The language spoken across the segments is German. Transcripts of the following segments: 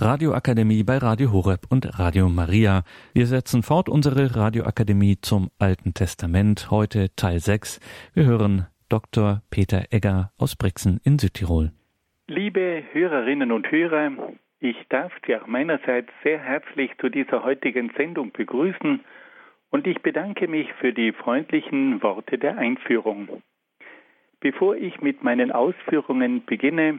Radioakademie bei Radio Horeb und Radio Maria. Wir setzen fort unsere Radioakademie zum Alten Testament, heute Teil 6. Wir hören Dr. Peter Egger aus Brixen in Südtirol. Liebe Hörerinnen und Hörer, ich darf Sie auch meinerseits sehr herzlich zu dieser heutigen Sendung begrüßen und ich bedanke mich für die freundlichen Worte der Einführung. Bevor ich mit meinen Ausführungen beginne,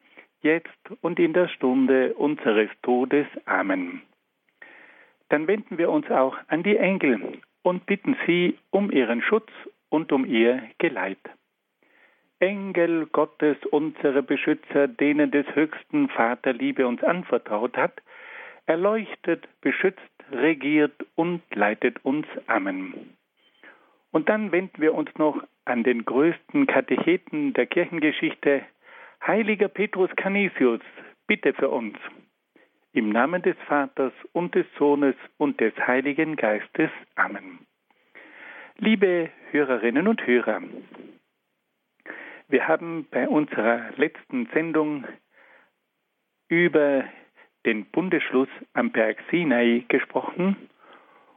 jetzt und in der Stunde unseres Todes. Amen. Dann wenden wir uns auch an die Engel und bitten sie um ihren Schutz und um ihr Geleit. Engel Gottes, unsere Beschützer, denen des höchsten Vater Liebe uns anvertraut hat, erleuchtet, beschützt, regiert und leitet uns. Amen. Und dann wenden wir uns noch an den größten Katecheten der Kirchengeschichte, Heiliger Petrus Canisius, bitte für uns. Im Namen des Vaters und des Sohnes und des Heiligen Geistes. Amen. Liebe Hörerinnen und Hörer, wir haben bei unserer letzten Sendung über den Bundesschluss am Berg Sinai gesprochen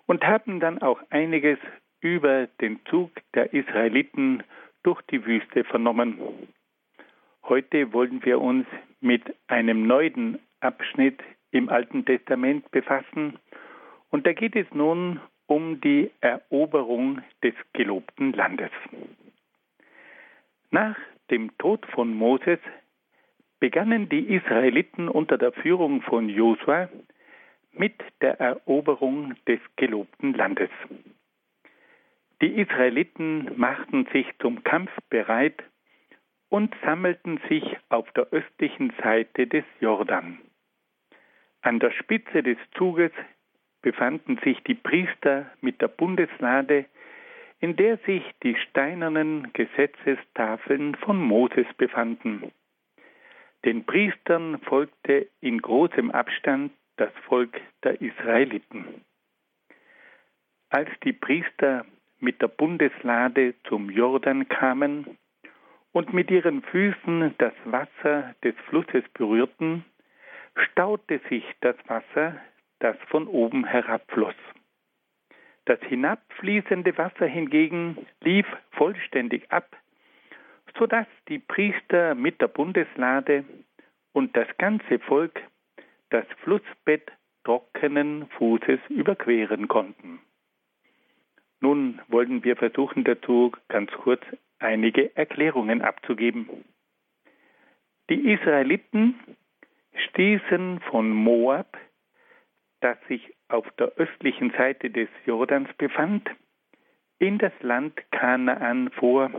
und haben dann auch einiges über den Zug der Israeliten durch die Wüste vernommen. Heute wollen wir uns mit einem neuen Abschnitt im Alten Testament befassen. Und da geht es nun um die Eroberung des gelobten Landes. Nach dem Tod von Moses begannen die Israeliten unter der Führung von Josua mit der Eroberung des gelobten Landes. Die Israeliten machten sich zum Kampf bereit und sammelten sich auf der östlichen Seite des Jordan. An der Spitze des Zuges befanden sich die Priester mit der Bundeslade, in der sich die steinernen Gesetzestafeln von Moses befanden. Den Priestern folgte in großem Abstand das Volk der Israeliten. Als die Priester mit der Bundeslade zum Jordan kamen, und mit ihren Füßen das Wasser des Flusses berührten, staute sich das Wasser, das von oben herabfloss. Das hinabfließende Wasser hingegen lief vollständig ab, so dass die Priester mit der Bundeslade und das ganze Volk das Flussbett trockenen Fußes überqueren konnten. Nun wollen wir versuchen dazu ganz kurz einige Erklärungen abzugeben. Die Israeliten stießen von Moab, das sich auf der östlichen Seite des Jordans befand, in das Land Kanaan vor.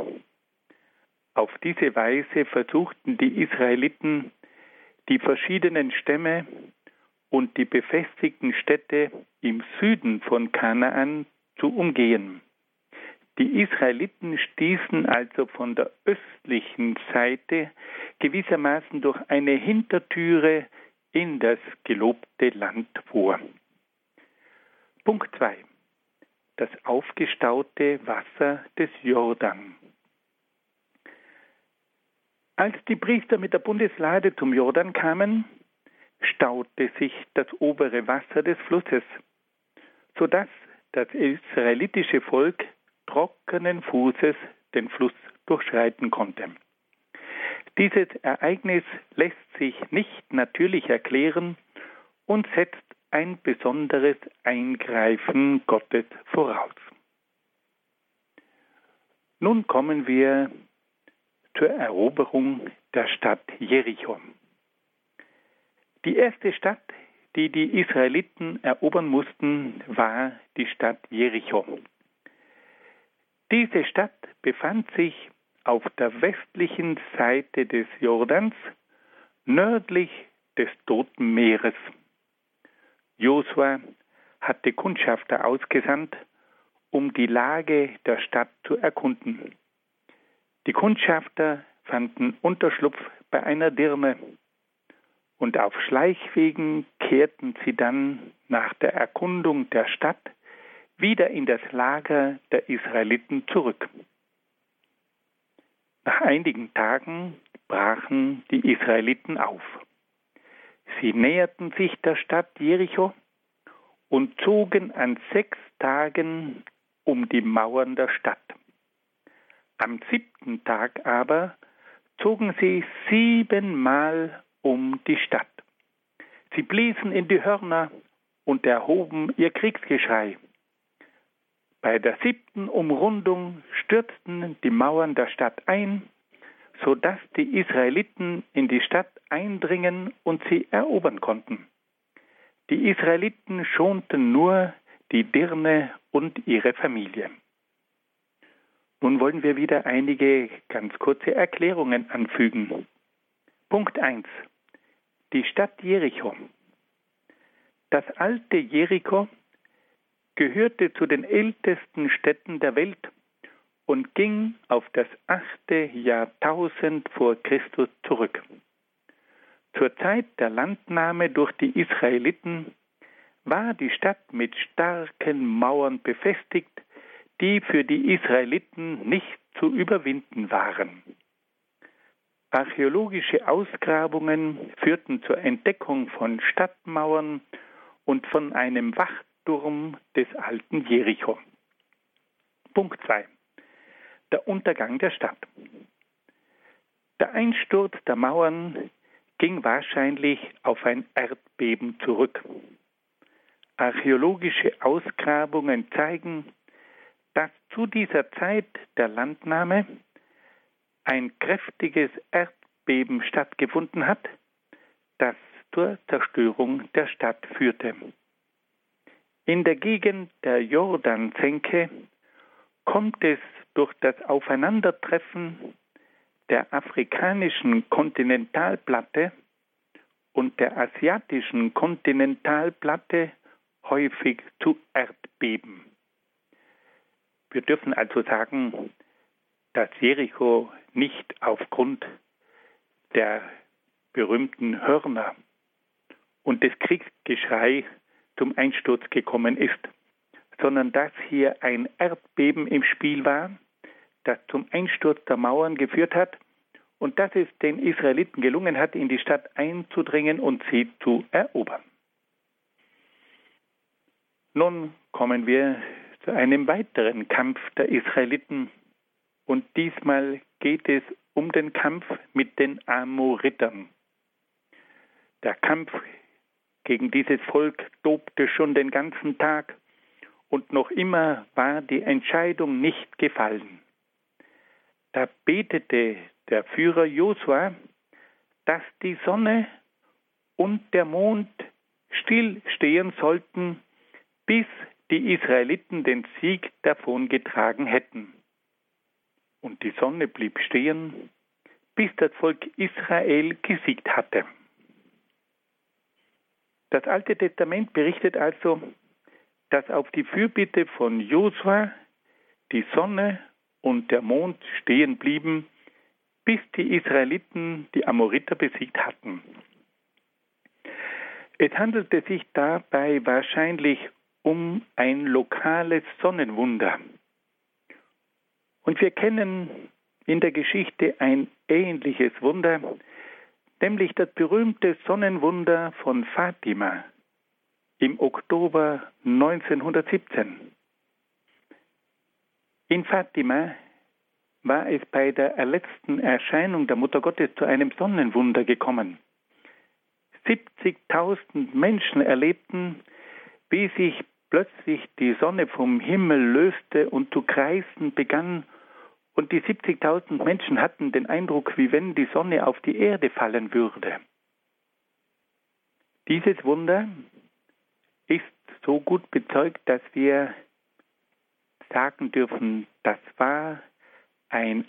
Auf diese Weise versuchten die Israeliten, die verschiedenen Stämme und die befestigten Städte im Süden von Kanaan zu umgehen. Die Israeliten stießen also von der östlichen Seite gewissermaßen durch eine Hintertüre in das gelobte Land vor. Punkt 2. Das aufgestaute Wasser des Jordan. Als die Priester mit der Bundeslade zum Jordan kamen, staute sich das obere Wasser des Flusses, sodass das israelitische Volk trockenen Fußes den Fluss durchschreiten konnte. Dieses Ereignis lässt sich nicht natürlich erklären und setzt ein besonderes Eingreifen Gottes voraus. Nun kommen wir zur Eroberung der Stadt Jericho. Die erste Stadt, die die Israeliten erobern mussten, war die Stadt Jericho. Diese Stadt befand sich auf der westlichen Seite des Jordans, nördlich des Toten Meeres. Josua hatte Kundschafter ausgesandt, um die Lage der Stadt zu erkunden. Die Kundschafter fanden Unterschlupf bei einer Dirne und auf Schleichwegen kehrten sie dann nach der Erkundung der Stadt wieder in das Lager der Israeliten zurück. Nach einigen Tagen brachen die Israeliten auf. Sie näherten sich der Stadt Jericho und zogen an sechs Tagen um die Mauern der Stadt. Am siebten Tag aber zogen sie siebenmal um die Stadt. Sie bliesen in die Hörner und erhoben ihr Kriegsgeschrei. Bei der siebten Umrundung stürzten die Mauern der Stadt ein, so dass die Israeliten in die Stadt eindringen und sie erobern konnten. Die Israeliten schonten nur die Dirne und ihre Familie. Nun wollen wir wieder einige ganz kurze Erklärungen anfügen. Punkt 1. Die Stadt Jericho. Das alte Jericho gehörte zu den ältesten Städten der Welt und ging auf das achte Jahrtausend vor Christus zurück. Zur Zeit der Landnahme durch die Israeliten war die Stadt mit starken Mauern befestigt, die für die Israeliten nicht zu überwinden waren. Archäologische Ausgrabungen führten zur Entdeckung von Stadtmauern und von einem Wachturm des alten Jericho. Punkt 2. Der Untergang der Stadt. Der Einsturz der Mauern ging wahrscheinlich auf ein Erdbeben zurück. Archäologische Ausgrabungen zeigen, dass zu dieser Zeit der Landnahme ein kräftiges Erdbeben stattgefunden hat, das zur Zerstörung der Stadt führte. In der Gegend der Jordansenke kommt es durch das Aufeinandertreffen der afrikanischen Kontinentalplatte und der asiatischen Kontinentalplatte häufig zu Erdbeben. Wir dürfen also sagen, dass Jericho nicht aufgrund der berühmten Hörner und des Kriegsgeschrei zum Einsturz gekommen ist, sondern dass hier ein Erdbeben im Spiel war, das zum Einsturz der Mauern geführt hat und dass es den Israeliten gelungen hat, in die Stadt einzudringen und sie zu erobern. Nun kommen wir zu einem weiteren Kampf der Israeliten und diesmal geht es um den Kampf mit den Amoritern. Der Kampf gegen dieses Volk tobte schon den ganzen Tag und noch immer war die Entscheidung nicht gefallen. Da betete der Führer Josua, dass die Sonne und der Mond stillstehen sollten, bis die Israeliten den Sieg davongetragen hätten. Und die Sonne blieb stehen, bis das Volk Israel gesiegt hatte. Das Alte Testament berichtet also, dass auf die Fürbitte von Josua die Sonne und der Mond stehen blieben, bis die Israeliten die Amoriter besiegt hatten. Es handelte sich dabei wahrscheinlich um ein lokales Sonnenwunder. Und wir kennen in der Geschichte ein ähnliches Wunder, nämlich das berühmte Sonnenwunder von Fatima im Oktober 1917. In Fatima war es bei der letzten Erscheinung der Mutter Gottes zu einem Sonnenwunder gekommen. 70.000 Menschen erlebten, wie sich plötzlich die Sonne vom Himmel löste und zu kreisen begann Und die 70.000 Menschen hatten den Eindruck, wie wenn die Sonne auf die Erde fallen würde. Dieses Wunder ist so gut bezeugt, dass wir sagen dürfen, das war ein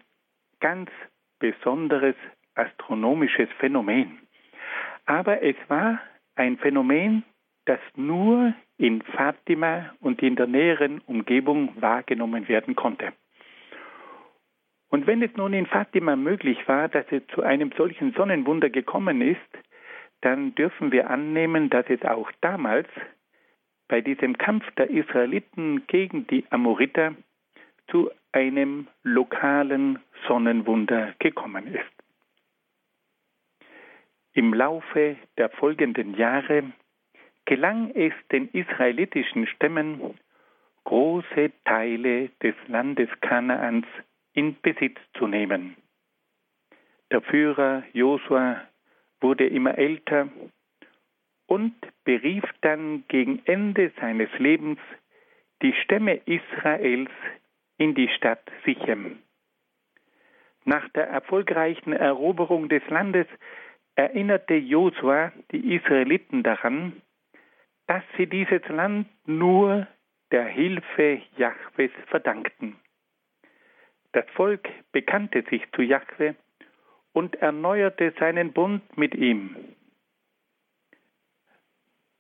ganz besonderes astronomisches Phänomen. Aber es war ein Phänomen, das nur in Fatima und in der näheren Umgebung wahrgenommen werden konnte. Und wenn es nun in Fatima möglich war, dass es zu einem solchen Sonnenwunder gekommen ist, dann dürfen wir annehmen, dass es auch damals bei diesem Kampf der Israeliten gegen die Amoriter zu einem lokalen Sonnenwunder gekommen ist. Im Laufe der folgenden Jahre gelang es den israelitischen Stämmen, große Teile des Landes Kanaans in Besitz zu nehmen. Der Führer Josua wurde immer älter und berief dann gegen Ende seines Lebens die Stämme Israels in die Stadt Sichem. Nach der erfolgreichen Eroberung des Landes erinnerte Josua die Israeliten daran, dass sie dieses Land nur der Hilfe Jahwes verdankten. Das Volk bekannte sich zu Jahwe und erneuerte seinen Bund mit ihm.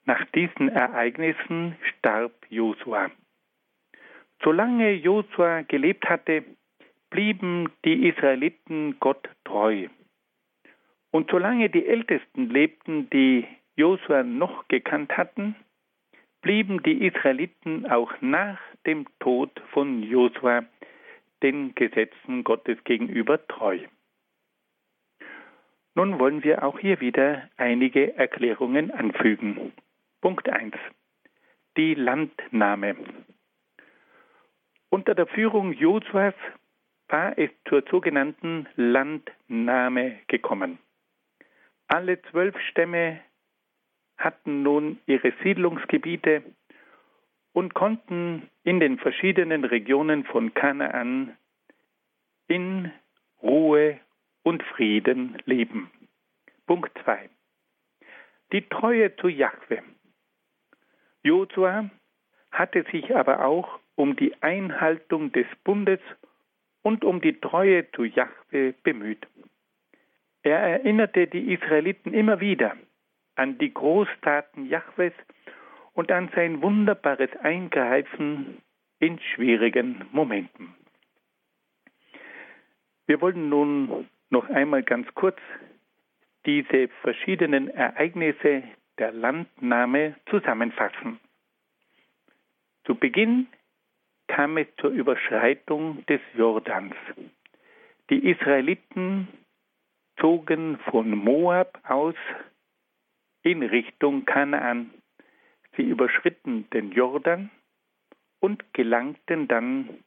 Nach diesen Ereignissen starb Josua. Solange Josua gelebt hatte, blieben die Israeliten Gott treu. Und solange die Ältesten lebten, die Josua noch gekannt hatten, blieben die Israeliten auch nach dem Tod von Josua den Gesetzen Gottes gegenüber treu. Nun wollen wir auch hier wieder einige Erklärungen anfügen. Punkt 1. Die Landnahme. Unter der Führung Josuas war es zur sogenannten Landnahme gekommen. Alle zwölf Stämme hatten nun ihre Siedlungsgebiete und konnten in den verschiedenen Regionen von Kanaan in Ruhe und Frieden leben. Punkt 2. Die Treue zu Jahwe. Josua hatte sich aber auch um die Einhaltung des Bundes und um die Treue zu Jahwe bemüht. Er erinnerte die Israeliten immer wieder an die Großtaten Jahwes und an sein wunderbares Eingreifen in schwierigen Momenten. Wir wollen nun noch einmal ganz kurz diese verschiedenen Ereignisse der Landnahme zusammenfassen. Zu Beginn kam es zur Überschreitung des Jordans. Die Israeliten zogen von Moab aus in Richtung Kanaan. Sie überschritten den Jordan und gelangten dann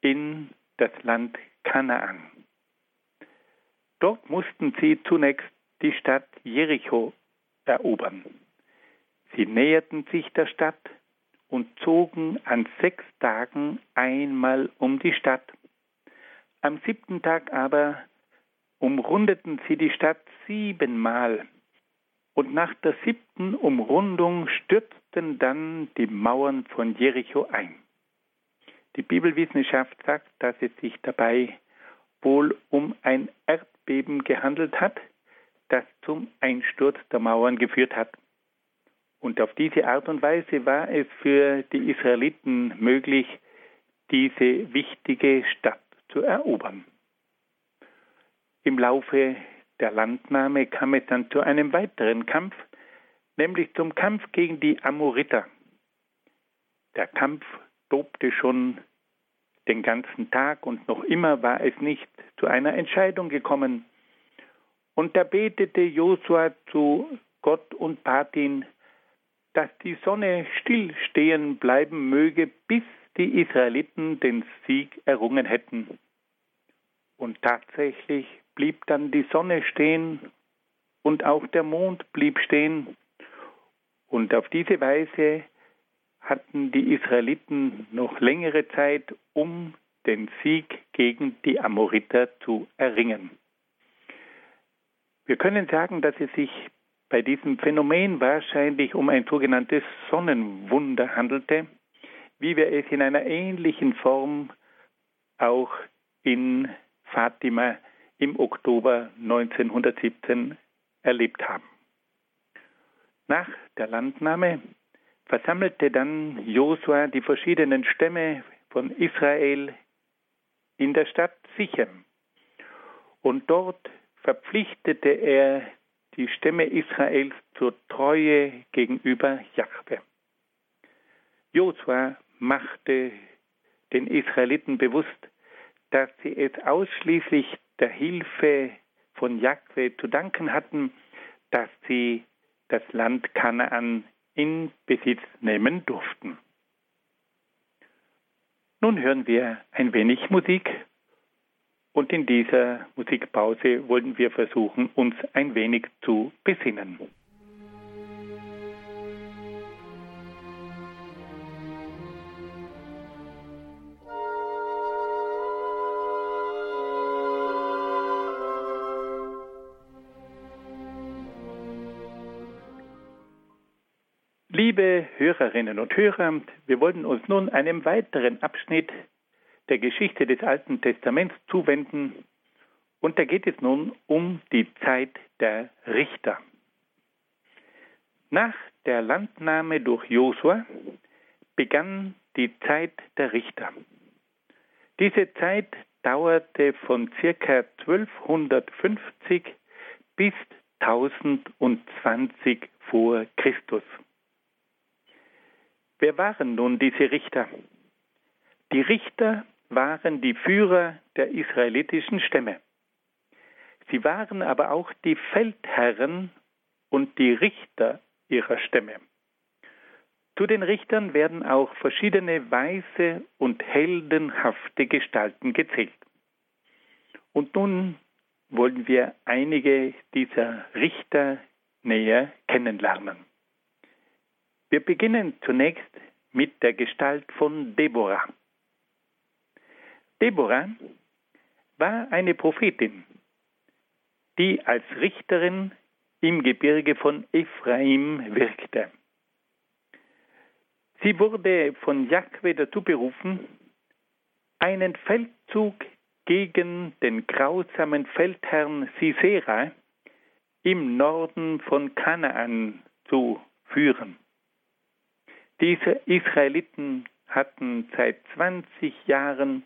in das Land Kanaan. Dort mussten sie zunächst die Stadt Jericho erobern. Sie näherten sich der Stadt und zogen an sechs Tagen einmal um die Stadt. Am siebten Tag aber umrundeten sie die Stadt siebenmal. Und nach der siebten Umrundung stürzten dann die Mauern von Jericho ein. Die Bibelwissenschaft sagt, dass es sich dabei wohl um ein Erdbeben gehandelt hat, das zum Einsturz der Mauern geführt hat. Und auf diese Art und Weise war es für die Israeliten möglich, diese wichtige Stadt zu erobern. Im Laufe der Landnahme kam es dann zu einem weiteren Kampf, nämlich zum Kampf gegen die Amoriter. Der Kampf tobte schon den ganzen Tag und noch immer war es nicht zu einer Entscheidung gekommen. Und da betete Josua zu Gott und bat ihn, dass die Sonne stillstehen bleiben möge, bis die Israeliten den Sieg errungen hätten. Und tatsächlich blieb dann die Sonne stehen und auch der Mond blieb stehen. Und auf diese Weise hatten die Israeliten noch längere Zeit, um den Sieg gegen die Amoriter zu erringen. Wir können sagen, dass es sich bei diesem Phänomen wahrscheinlich um ein sogenanntes Sonnenwunder handelte, wie wir es in einer ähnlichen Form auch in Fatima im Oktober 1917 erlebt haben. Nach der Landnahme versammelte dann Josua die verschiedenen Stämme von Israel in der Stadt Sichem. Und dort verpflichtete er die Stämme Israels zur Treue gegenüber Jahwe. Josua machte den Israeliten bewusst, dass sie es ausschließlich der Hilfe von Jahwe zu danken hatten, dass sie das Land Kanaan in Besitz nehmen durften. Nun hören wir ein wenig Musik und in dieser Musikpause wollen wir versuchen, uns ein wenig zu besinnen. Liebe Hörerinnen und Hörer, wir wollen uns nun einem weiteren Abschnitt der Geschichte des Alten Testaments zuwenden. Und da geht es nun um die Zeit der Richter. Nach der Landnahme durch Josua begann die Zeit der Richter. Diese Zeit dauerte von ca. 1250 bis 1020 vor Christus. Wer waren nun diese Richter? Die Richter waren die Führer der israelitischen Stämme. Sie waren aber auch die Feldherren und die Richter ihrer Stämme. Zu den Richtern werden auch verschiedene weise und heldenhafte Gestalten gezählt. Und nun wollen wir einige dieser Richter näher kennenlernen. Wir beginnen zunächst mit der Gestalt von Deborah. Deborah war eine Prophetin, die als Richterin im Gebirge von Ephraim wirkte. Sie wurde von Jahwe dazu berufen, einen Feldzug gegen den grausamen Feldherrn Sisera im Norden von Kanaan zu führen. Diese Israeliten hatten seit 20 Jahren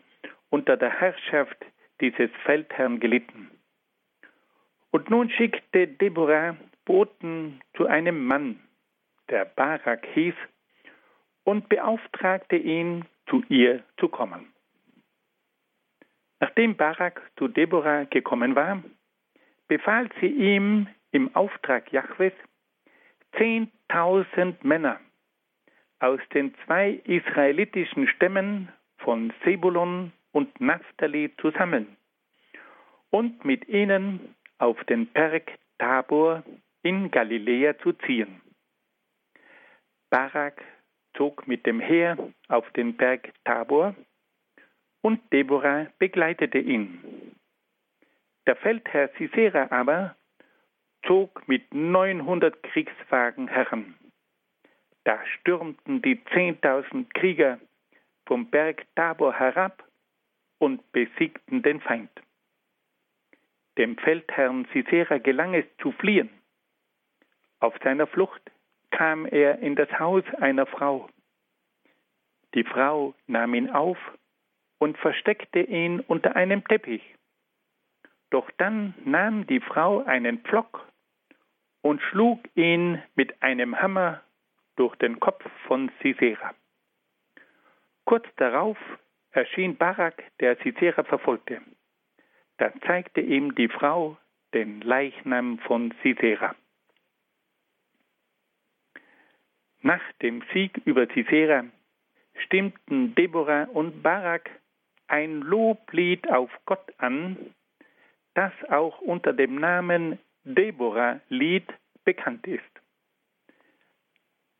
unter der Herrschaft dieses Feldherrn gelitten. Und nun schickte Deborah Boten zu einem Mann, der Barak hieß, und beauftragte ihn, zu ihr zu kommen. Nachdem Barak zu Deborah gekommen war, befahl sie ihm im Auftrag Jahwes, zehntausend Männer aus den zwei israelitischen Stämmen von Sebulon und Naphtali zu sammeln und mit ihnen auf den Berg Tabor in Galiläa zu ziehen. Barak zog mit dem Heer auf den Berg Tabor und Deborah begleitete ihn. Der Feldherr Sisera aber zog mit 900 Kriegswagen heran. Da stürmten die zehntausend Krieger vom Berg Tabor herab und besiegten den Feind. Dem Feldherrn Sisera gelang es zu fliehen. Auf seiner Flucht kam er in das Haus einer Frau. Die Frau nahm ihn auf und versteckte ihn unter einem Teppich. Doch dann nahm die Frau einen Pflock und schlug ihn mit einem Hammer durch den Kopf von Sisera. Kurz darauf erschien Barak, der Sisera verfolgte. Da zeigte ihm die Frau den Leichnam von Sisera. Nach dem Sieg über Sisera stimmten Deborah und Barak ein Loblied auf Gott an, das auch unter dem Namen Deborah-Lied bekannt ist.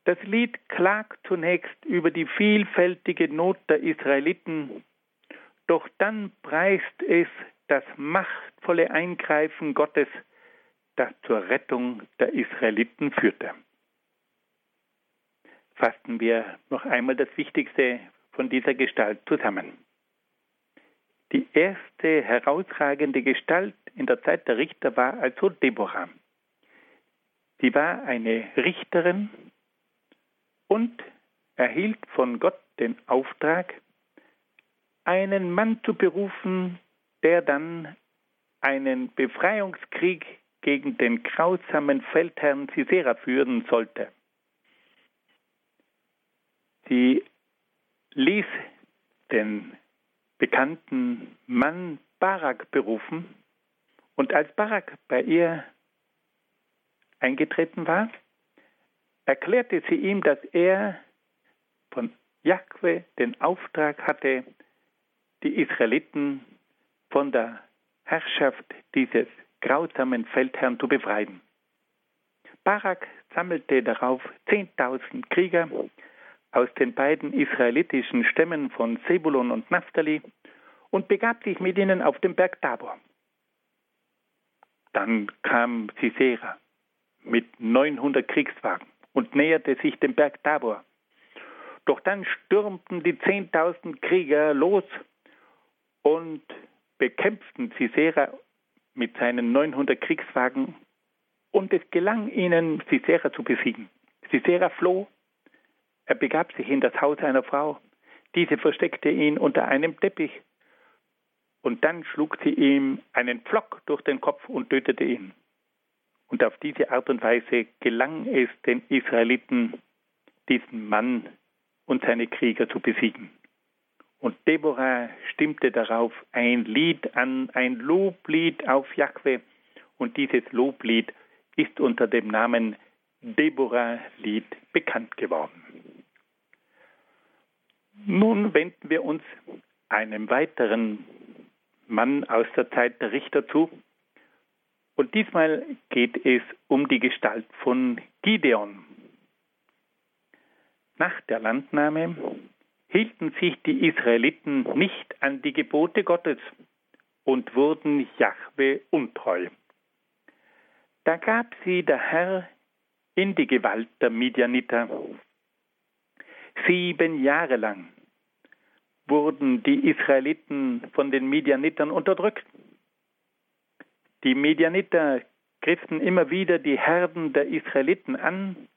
Das Lied klagt zunächst über die vielfältige Not der Israeliten, Doch dann preist es das machtvolle Eingreifen Gottes, das zur Rettung der Israeliten führte. Fassen wir noch einmal das Wichtigste von dieser Gestalt zusammen. Die erste herausragende Gestalt in der Zeit der Richter war also Deborah. Sie war eine Richterin und erhielt von Gott den Auftrag, einen Mann zu berufen, der dann einen Befreiungskrieg gegen den grausamen Feldherrn Sisera führen sollte. Sie ließ den bekannten Mann Barak berufen und als Barak bei ihr eingetreten war, erklärte sie ihm, dass er von Jahwe den Auftrag hatte, die Israeliten von der Herrschaft dieses grausamen Feldherrn zu befreien. Barak sammelte darauf 10.000 Krieger aus den beiden israelitischen Stämmen von Sebulon und Naphtali und begab sich mit ihnen auf den Berg Tabor. Dann kam Sisera mit 900 Kriegswagen und näherte sich dem Berg Tabor. Doch dann stürmten die 10.000 Krieger los und bekämpften Sisera mit seinen 900 Kriegswagen und es gelang ihnen, Sisera zu besiegen. Sisera floh, er begab sich in das Haus einer Frau, diese versteckte ihn unter einem Teppich und dann schlug sie ihm einen Pflock durch den Kopf und tötete ihn. Und auf diese Art und Weise gelang es den Israeliten, diesen Mann und seine Krieger zu besiegen. Und Deborah stimmte darauf ein Lied an, ein Loblied auf Jahwe. Und dieses Loblied ist unter dem Namen Deborah-Lied bekannt geworden. Nun wenden wir uns einem weiteren Mann aus der Zeit der Richter zu. Und diesmal geht es um die Gestalt von Gideon. Nach der Landnahme hielten sich die Israeliten nicht an die Gebote Gottes und wurden Jahwe untreu. Da gab sie der Herr in die Gewalt der Midianiter. Sieben Jahre lang wurden die Israeliten von den Midianitern unterdrückt. Die Midianiter griffen immer wieder die Herden der Israeliten an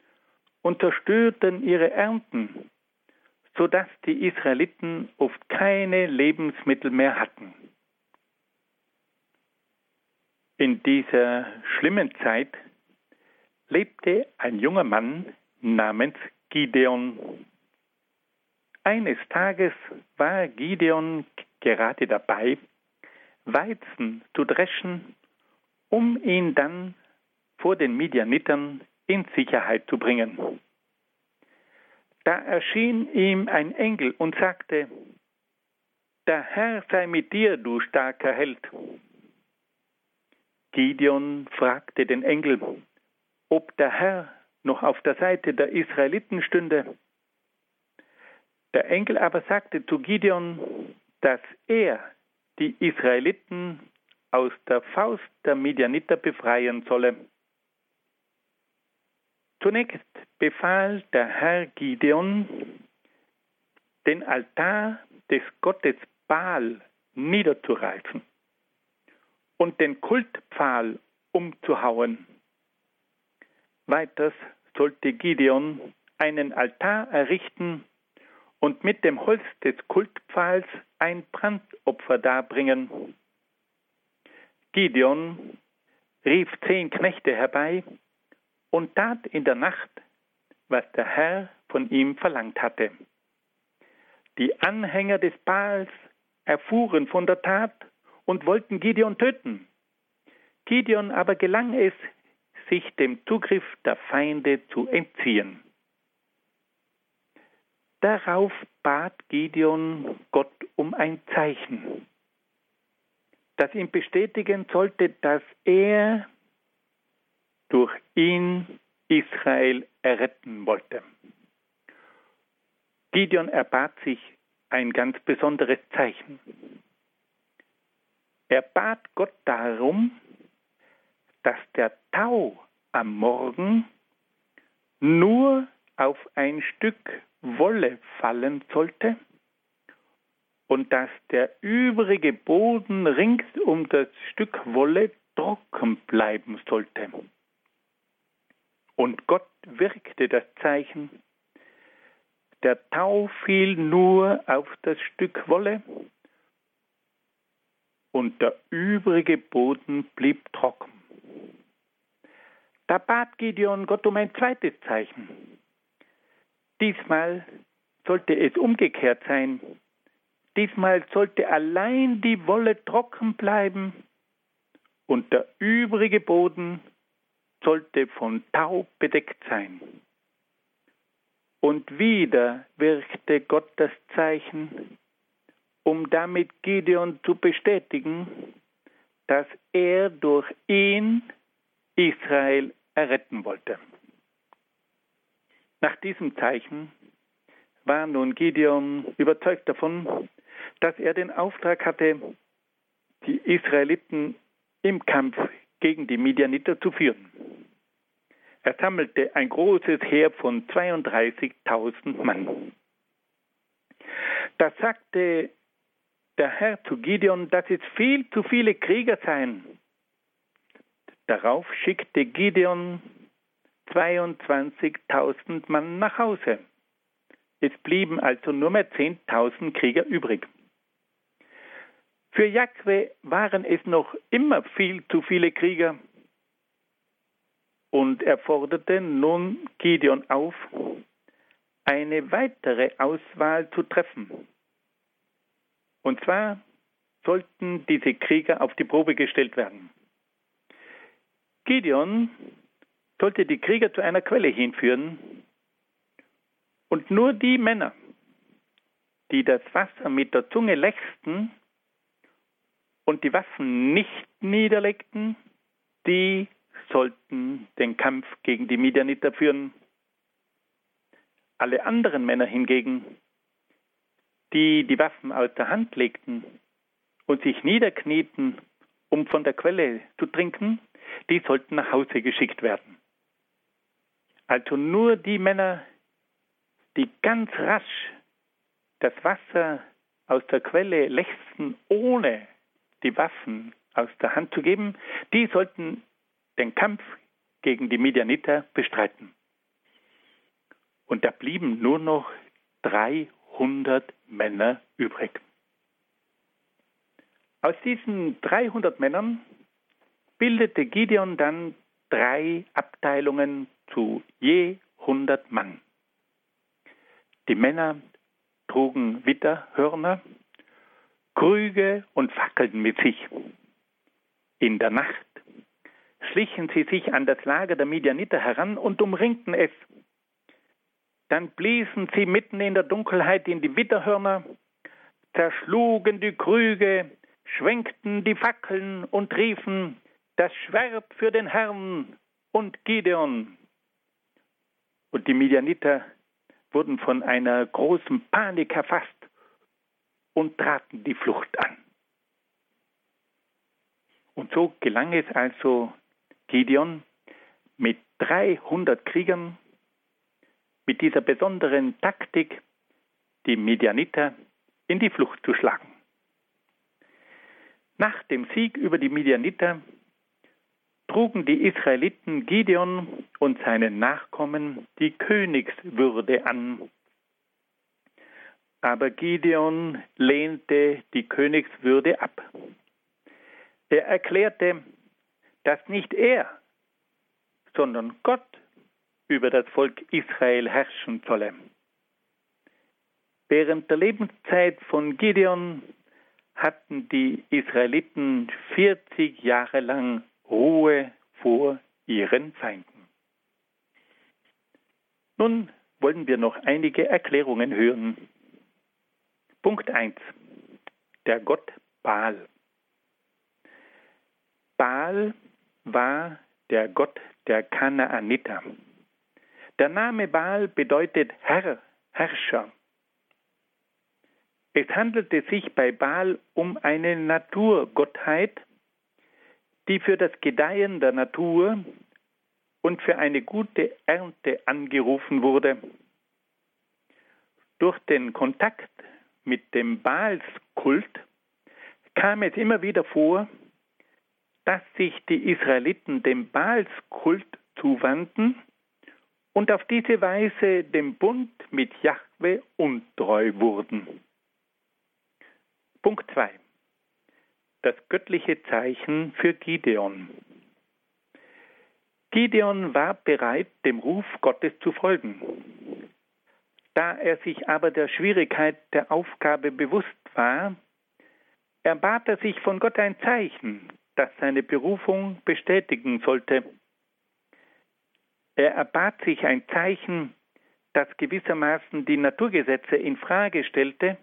und zerstörten ihre Ernten, sodass die Israeliten oft keine Lebensmittel mehr hatten. In dieser schlimmen Zeit lebte ein junger Mann namens Gideon. Eines Tages war Gideon gerade dabei, Weizen zu dreschen, um ihn dann vor den Midianitern in Sicherheit zu bringen. Da erschien ihm ein Engel und sagte, Der Herr sei mit dir, du starker Held. Gideon fragte den Engel, ob der Herr noch auf der Seite der Israeliten stünde. Der Engel aber sagte zu Gideon, dass er die Israeliten aus der Faust der Midianiter befreien solle. Zunächst befahl der Herr Gideon, den Altar des Gottes Baal niederzureißen und den Kultpfahl umzuhauen. Weiters sollte Gideon einen Altar errichten und mit dem Holz des Kultpfahls ein Brandopfer darbringen. Gideon rief zehn Knechte herbei und tat in der Nacht, was der Herr von ihm verlangt hatte. Die Anhänger des Baals erfuhren von der Tat und wollten Gideon töten. Gideon aber gelang es, sich dem Zugriff der Feinde zu entziehen. Darauf bat Gideon Gott um ein Zeichen, das ihm bestätigen sollte, dass er durch ihn Israel erretten wollte. Gideon erbat sich ein ganz besonderes Zeichen. Er bat Gott darum, dass der Tau am Morgen nur auf ein Stück Wolle fallen sollte und dass der übrige Boden rings um das Stück Wolle trocken bleiben sollte. Und Gott wirkte das Zeichen. Der Tau fiel nur auf das Stück Wolle und der übrige Boden blieb trocken. Da bat Gideon Gott um ein zweites Zeichen. Diesmal sollte es umgekehrt sein. Diesmal sollte allein die Wolle trocken bleiben und der übrige Boden sollte von Tau bedeckt sein. Und wieder wirkte Gott das Zeichen, um damit Gideon zu bestätigen, dass er durch ihn Israel erretten wollte. Nach diesem Zeichen war nun Gideon überzeugt davon, dass er den Auftrag hatte, die Israeliten im Kampf gegen die Midianiter zu führen. Er sammelte ein großes Heer von 32.000 Mann. Da sagte der Herr zu Gideon, dass es viel zu viele Krieger seien. Darauf schickte Gideon 22.000 Mann nach Hause. Es blieben also nur mehr 10.000 Krieger übrig. Für Jakwe waren es noch immer viel zu viele Krieger. Und er forderte nun Gideon auf, eine weitere Auswahl zu treffen. Und zwar sollten diese Krieger auf die Probe gestellt werden. Gideon sollte die Krieger zu einer Quelle hinführen und nur die Männer, die das Wasser mit der Zunge lechzten und die Waffen nicht niederlegten, die sollten den Kampf gegen die Midianiter führen. Alle anderen Männer hingegen, die die Waffen aus der Hand legten und sich niederknieten, um von der Quelle zu trinken, die sollten nach Hause geschickt werden. Also nur die Männer, die ganz rasch das Wasser aus der Quelle lechzten, ohne die Waffen aus der Hand zu geben, die sollten den Kampf gegen die Midianiter bestreiten. Und da blieben nur noch 300 Männer übrig. Aus diesen 300 Männern bildete Gideon dann drei Abteilungen zu je 100 Mann. Die Männer trugen Witterhörner, Krüge und Fackeln mit sich. In der Nacht schlichen sie sich an das Lager der Midianiter heran und umringten es. Dann bliesen sie mitten in der Dunkelheit in die Witterhörner, zerschlugen die Krüge, schwenkten die Fackeln und riefen, das Schwert für den Herrn und Gideon. Und die Midianiter wurden von einer großen Panik erfasst und traten die Flucht an. Und so gelang es also Gideon mit 300 Kriegern, mit dieser besonderen Taktik, die Midianiter in die Flucht zu schlagen. Nach dem Sieg über die Midianiter trugen die Israeliten Gideon und seinen Nachkommen die Königswürde an. Aber Gideon lehnte die Königswürde ab. Er erklärte, dass nicht er, sondern Gott über das Volk Israel herrschen solle. Während der Lebenszeit von Gideon hatten die Israeliten 40 Jahre lang Ruhe vor ihren Feinden. Nun wollen wir noch einige Erklärungen hören. Punkt 1. Der Gott Baal. Baal war der Gott der Kanaaniter. Der Name Baal bedeutet Herr, Herrscher. Es handelte sich bei Baal um eine Naturgottheit, die für das Gedeihen der Natur und für eine gute Ernte angerufen wurde. Durch den Kontakt mit dem Baalskult kam es immer wieder vor, dass sich die Israeliten dem Baalskult zuwandten und auf diese Weise dem Bund mit Jahwe untreu wurden. Punkt 2. Das göttliche Zeichen für Gideon. Gideon war bereit, dem Ruf Gottes zu folgen. Da er sich aber der Schwierigkeit der Aufgabe bewusst war, erbat er sich von Gott ein Zeichen, das seine Berufung bestätigen sollte. Er erbat sich ein Zeichen, das gewissermaßen die Naturgesetze in Frage stellte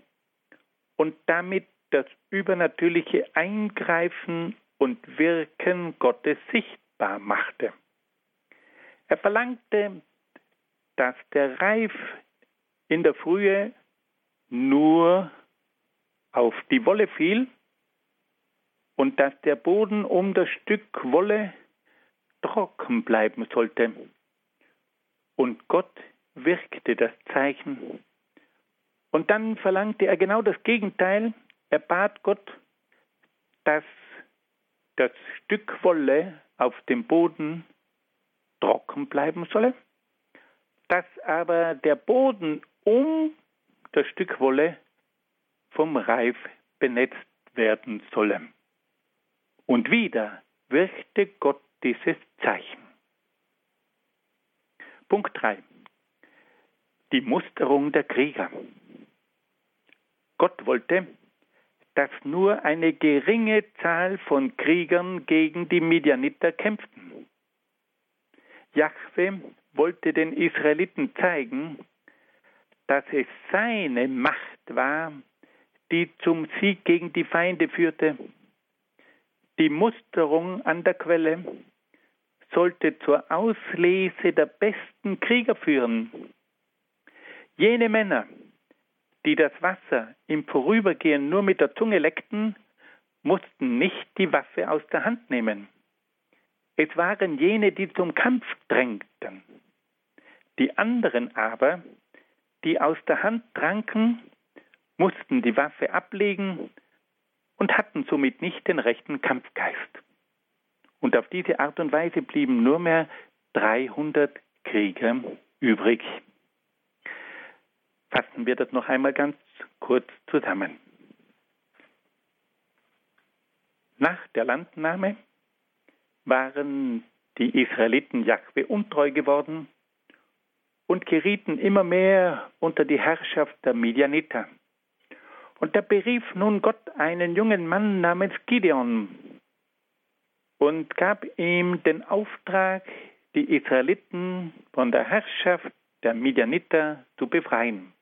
und damit das übernatürliche Eingreifen und Wirken Gottes sichtbar machte. Er verlangte, dass der Reif in der Frühe nur auf die Wolle fiel und dass der Boden um das Stück Wolle trocken bleiben sollte. Und Gott wirkte das Zeichen. Und dann verlangte er genau das Gegenteil. Er bat Gott, dass das Stück Wolle auf dem Boden trocken bleiben solle, dass aber der Boden um das Stück Wolle vom Reif benetzt werden solle. Und wieder wirkte Gott dieses Zeichen. Punkt 3. Die Musterung der Krieger. Gott wollte, dass nur eine geringe Zahl von Kriegern gegen die Midianiter kämpften. Jahwe wollte den Israeliten zeigen, dass es seine Macht war, die zum Sieg gegen die Feinde führte. Die Musterung an der Quelle sollte zur Auslese der besten Krieger führen. Jene Männer, die das Wasser im Vorübergehen nur mit der Zunge leckten, mussten nicht die Waffe aus der Hand nehmen. Es waren jene, die zum Kampf drängten. Die anderen aber, die aus der Hand tranken, mussten die Waffe ablegen und hatten somit nicht den rechten Kampfgeist. Und auf diese Art und Weise blieben nur mehr 300 Krieger übrig. Fassen wir das noch einmal ganz kurz zusammen. Nach der Landnahme waren die Israeliten Jahwe untreu geworden und gerieten immer mehr unter die Herrschaft der Midianiter. Und da berief nun Gott einen jungen Mann namens Gideon und gab ihm den Auftrag, die Israeliten von der Herrschaft der Midianiter zu befreien.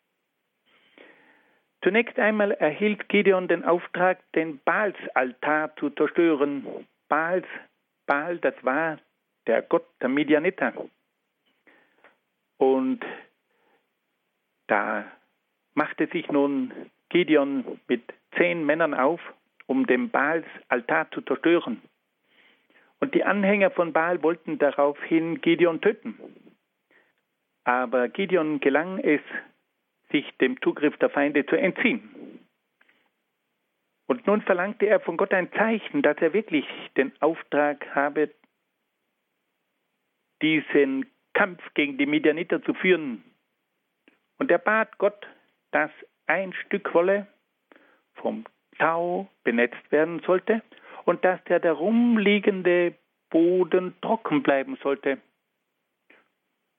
Zunächst einmal erhielt Gideon den Auftrag, den Baalsaltar zu zerstören. Baals Baal, das war der Gott der Midianiter. Und da machte sich nun Gideon mit zehn Männern auf, um den Baals Altar zu zerstören. Und die Anhänger von Baal wollten daraufhin Gideon töten. Aber Gideon gelang es, sich dem Zugriff der Feinde zu entziehen. Und nun verlangte er von Gott ein Zeichen, dass er wirklich den Auftrag habe, diesen Kampf gegen die Midianiter zu führen. Und er bat Gott, dass ein Stück Wolle vom Tau benetzt werden sollte und dass der darumliegende Boden trocken bleiben sollte.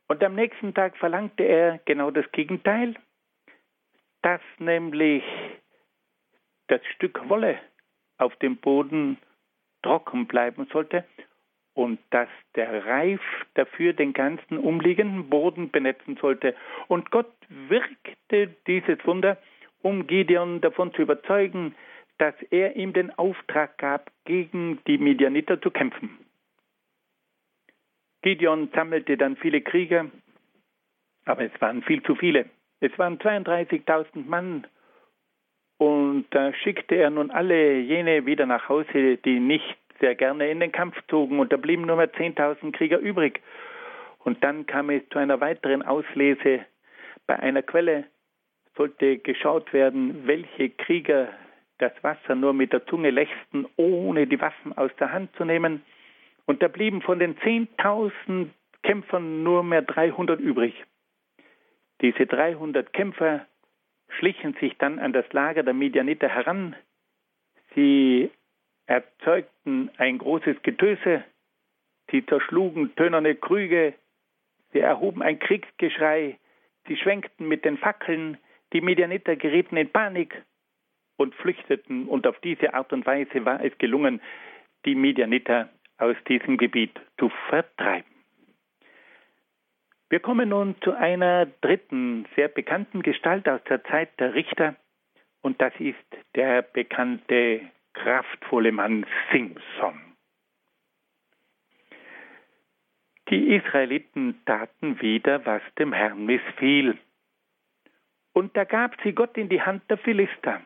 Und am nächsten Tag verlangte er genau das Gegenteil, dass nämlich das Stück Wolle auf dem Boden trocken bleiben sollte und dass der Reif dafür den ganzen umliegenden Boden benetzen sollte. Und Gott wirkte dieses Wunder, um Gideon davon zu überzeugen, dass er ihm den Auftrag gab, gegen die Midianiter zu kämpfen. Gideon sammelte dann viele Krieger, aber es waren viel zu viele. Es waren 32.000 Mann Und da schickte er nun alle jene wieder nach Hause, die nicht sehr gerne in den Kampf zogen. Und da blieben nur mehr 10.000 Krieger übrig. Und dann kam es zu einer weiteren Auslese. Bei einer Quelle sollte geschaut werden, welche Krieger das Wasser nur mit der Zunge lechzten, ohne die Waffen aus der Hand zu nehmen. Und da blieben von den 10.000 Kämpfern nur mehr 300 übrig. Diese 300 Kämpfer schlichen sich dann an das Lager der Midianiter heran. Sie erzeugten ein großes Getöse, sie zerschlugen tönerne Krüge, sie erhoben ein Kriegsgeschrei, sie schwenkten mit den Fackeln, die Midianiter gerieten in Panik und flüchteten, und auf diese Art und Weise war es gelungen, die Midianiter aus diesem Gebiet zu vertreiben. Wir kommen nun zu einer dritten, sehr bekannten Gestalt aus der Zeit der Richter, und das ist der bekannte, kraftvolle Mann Simson. Die Israeliten taten wieder, was dem Herrn missfiel. Und da gab sie Gott in die Hand der Philister,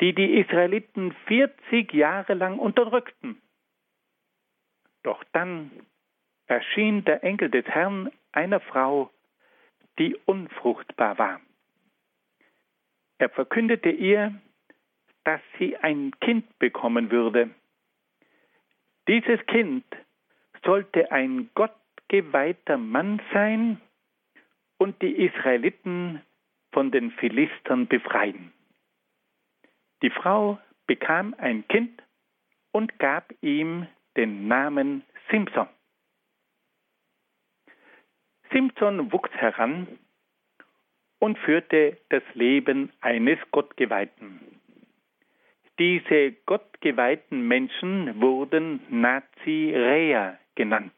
die die Israeliten 40 Jahre lang unterdrückten. Doch dann erschien der Engel des Herrn einer Frau, die unfruchtbar war. Er verkündete ihr, dass sie ein Kind bekommen würde. Dieses Kind sollte ein gottgeweihter Mann sein und die Israeliten von den Philistern befreien. Die Frau bekam ein Kind und gab ihm den Namen Simson. Simson wuchs heran und führte das Leben eines Gottgeweihten. Diese gottgeweihten Menschen wurden Naziräer genannt.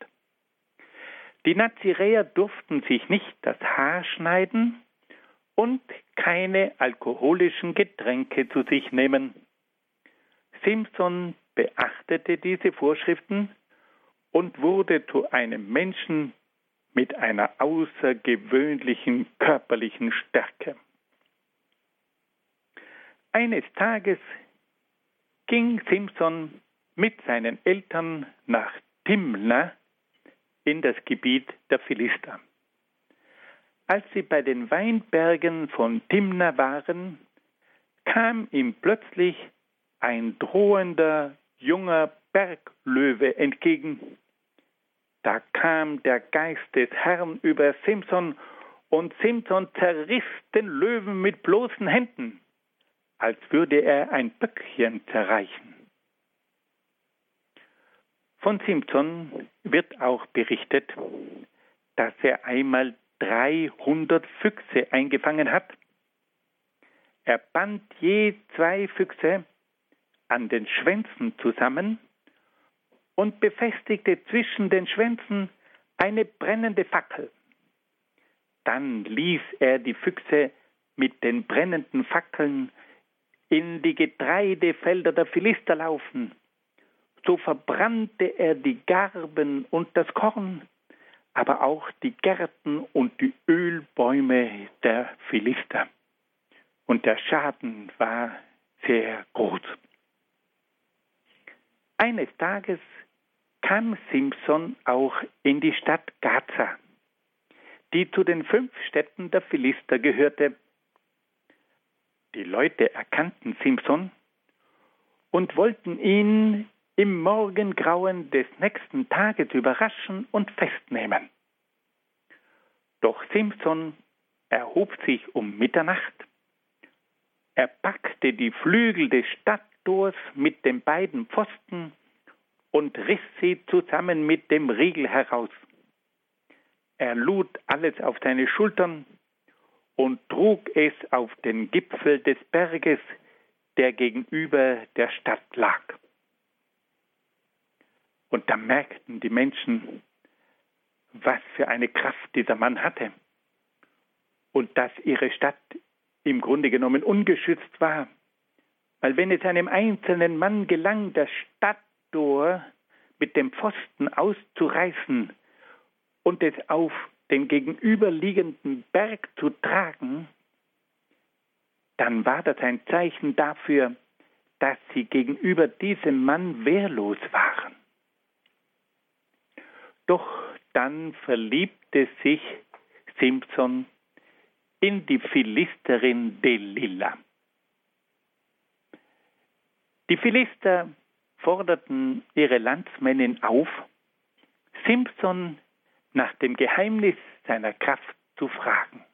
Die Naziräer durften sich nicht das Haar schneiden und keine alkoholischen Getränke zu sich nehmen. Simson beachtete diese Vorschriften und wurde zu einem Menschen mit einer außergewöhnlichen körperlichen Stärke. Eines Tages ging Simson mit seinen Eltern nach Timna in das Gebiet der Philister. Als sie bei den Weinbergen von Timna waren, kam ihm plötzlich ein drohender junger Berglöwe entgegen da kam der Geist des Herrn über Simson und Simson zerriss den Löwen mit bloßen Händen, als würde er ein Böckchen zerreichen. Von Simson wird auch berichtet, dass er einmal 300 Füchse eingefangen hat. Er band je zwei Füchse an den Schwänzen zusammen und befestigte zwischen den Schwänzen eine brennende Fackel. Dann ließ er die Füchse mit den brennenden Fackeln in die Getreidefelder der Philister laufen. So verbrannte er die Garben und das Korn, aber auch die Gärten und die Ölbäume der Philister. Und der Schaden war sehr groß. Eines Tages kam Simpson auch in die Stadt Gaza, die zu den fünf Städten der Philister gehörte. Die Leute erkannten Simpson und wollten ihn im Morgengrauen des nächsten Tages überraschen und festnehmen. Doch Simpson erhob sich um Mitternacht. Er packte die Flügel des Stadttors mit den beiden Pfosten und riss sie zusammen mit dem Riegel heraus. Er lud alles auf seine Schultern und trug es auf den Gipfel des Berges, der gegenüber der Stadt lag. Und da merkten die Menschen, was für eine Kraft dieser Mann hatte und dass ihre Stadt im Grunde genommen ungeschützt war. Weil wenn es einem einzelnen Mann gelang, das Stadt Tor mit dem Pfosten auszureißen und es auf den gegenüberliegenden Berg zu tragen, dann war das ein Zeichen dafür, dass sie gegenüber diesem Mann wehrlos waren. Doch dann verliebte sich Simpson in die Philisterin Delilah. Die Philister forderten ihre Landsmännin auf, Simpson nach dem Geheimnis seiner Kraft zu fragen.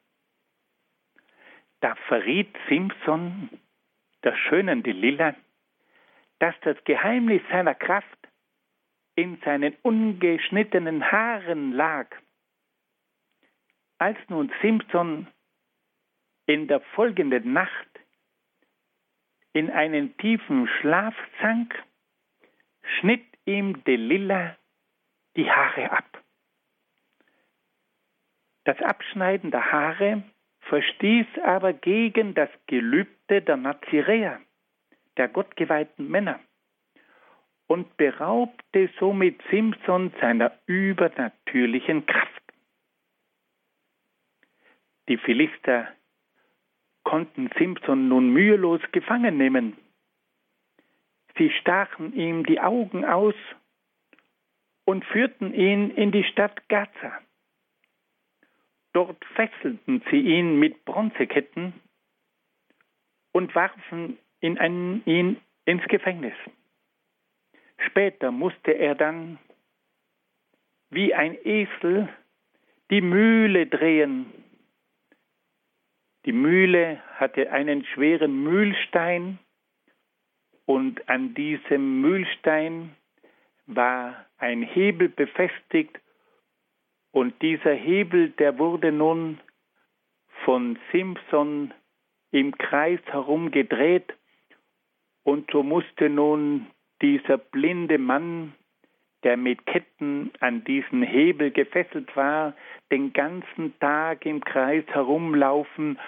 Da verriet Simpson der schönen Delilah, dass das Geheimnis seiner Kraft in seinen ungeschnittenen Haaren lag. Als nun Simpson in der folgenden Nacht in einen tiefen Schlaf sank, schnitt ihm Delilah die Haare ab. Das Abschneiden der Haare verstieß aber gegen das Gelübde der Naziräer, der gottgeweihten Männer, und beraubte somit Simson seiner übernatürlichen Kraft. Die Philister konnten Simson nun mühelos gefangen nehmen. Sie stachen ihm die Augen aus und führten ihn in die Stadt Gaza. Dort fesselten sie ihn mit Bronzeketten und warfen ihn, ein, ihn ins Gefängnis. Später musste er dann wie ein Esel die Mühle drehen. Die Mühle hatte einen schweren Mühlstein und an diesem Mühlstein war ein Hebel befestigt und dieser Hebel, der wurde nun von Simpson im Kreis herumgedreht und so musste nun dieser blinde Mann, der mit Ketten an diesen Hebel gefesselt war, den ganzen Tag im Kreis herumlaufen,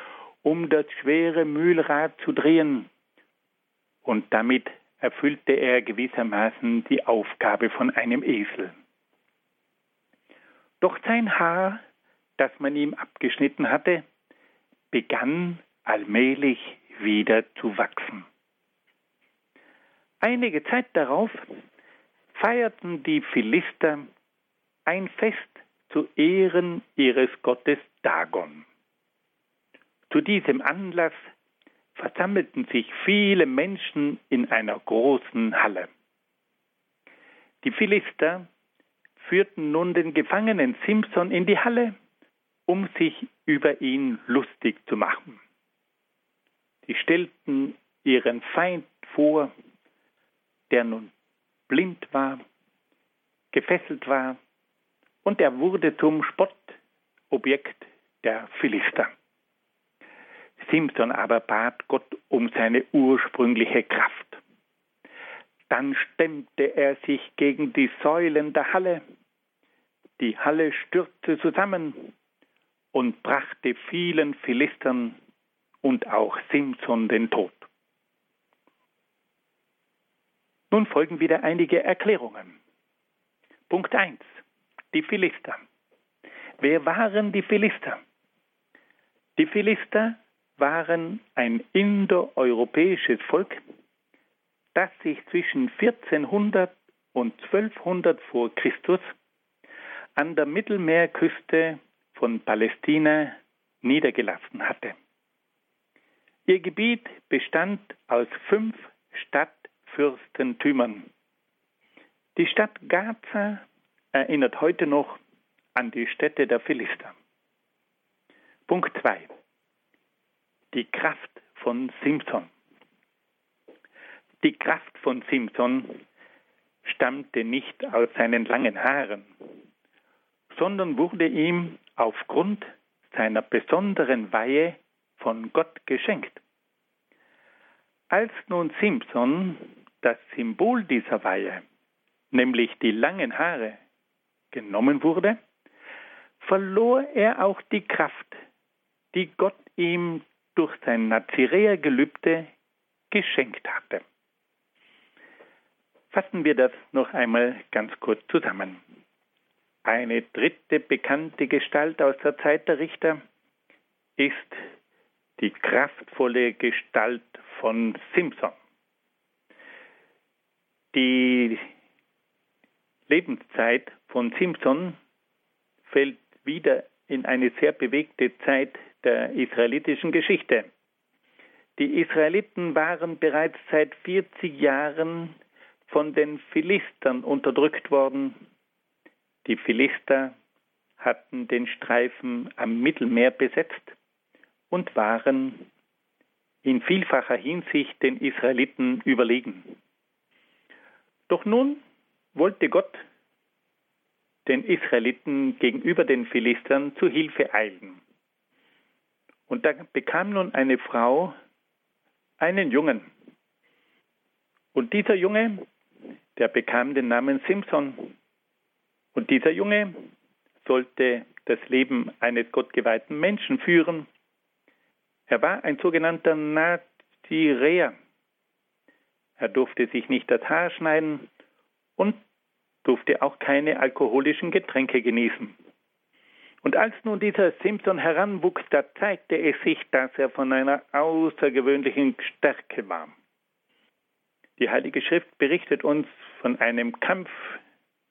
um das schwere Mühlrad zu drehen. Und damit erfüllte er gewissermaßen die Aufgabe von einem Esel. Doch sein Haar, das man ihm abgeschnitten hatte, begann allmählich wieder zu wachsen. Einige Zeit darauf feierten die Philister ein Fest zu Ehren ihres Gottes Dagon. Zu diesem Anlass versammelten sich viele Menschen in einer großen Halle. Die Philister führten nun den Gefangenen Simpson in die Halle, um sich über ihn lustig zu machen. Sie stellten ihren Feind vor, der nun blind war, gefesselt war, und er wurde zum Spottobjekt der Philister. Simpson aber bat Gott um seine ursprüngliche Kraft. Dann stemmte er sich gegen die Säulen der Halle. Die Halle stürzte zusammen und brachte vielen Philistern und auch Simson den Tod. Nun folgen wieder einige Erklärungen. Punkt 1. Die Philister. Wer waren die Philister? Die Philister waren ein indoeuropäisches Volk, das sich zwischen 1400 und 1200 vor Christus an der Mittelmeerküste von Palästina niedergelassen hatte. Ihr Gebiet bestand aus fünf Stadtfürstentümern. Die Stadt Gaza erinnert heute noch an die Städte der Philister. Punkt 2. Die Kraft von Simson. Die Kraft von Simson stammte nicht aus seinen langen Haaren, sondern wurde ihm aufgrund seiner besonderen Weihe von Gott geschenkt. Als nun Simson das Symbol dieser Weihe, nämlich die langen Haare, genommen wurde, verlor er auch die Kraft, die Gott ihm durch sein Naziräergelübde geschenkt hatte. Fassen wir das noch einmal ganz kurz zusammen. Eine dritte bekannte Gestalt aus der Zeit der Richter ist die kraftvolle Gestalt von Simpson. Die Lebenszeit von Simpson fällt wieder in eine sehr bewegte Zeit der israelitischen Geschichte. Die Israeliten waren bereits seit 40 Jahren von den Philistern unterdrückt worden. Die Philister hatten den Streifen am Mittelmeer besetzt und waren in vielfacher Hinsicht den Israeliten überlegen. Doch nun wollte Gott den Israeliten gegenüber den Philistern zu Hilfe eilen. Und da bekam nun eine Frau einen Jungen. Und dieser Junge, der bekam den Namen Simson. Und dieser Junge sollte das Leben eines gottgeweihten Menschen führen. Er war ein sogenannter Naziräer. Er durfte sich nicht das Haar schneiden und durfte auch keine alkoholischen Getränke genießen. Und als nun dieser Simpson heranwuchs, da zeigte es sich, dass er von einer außergewöhnlichen Stärke war. Die Heilige Schrift berichtet uns von einem Kampf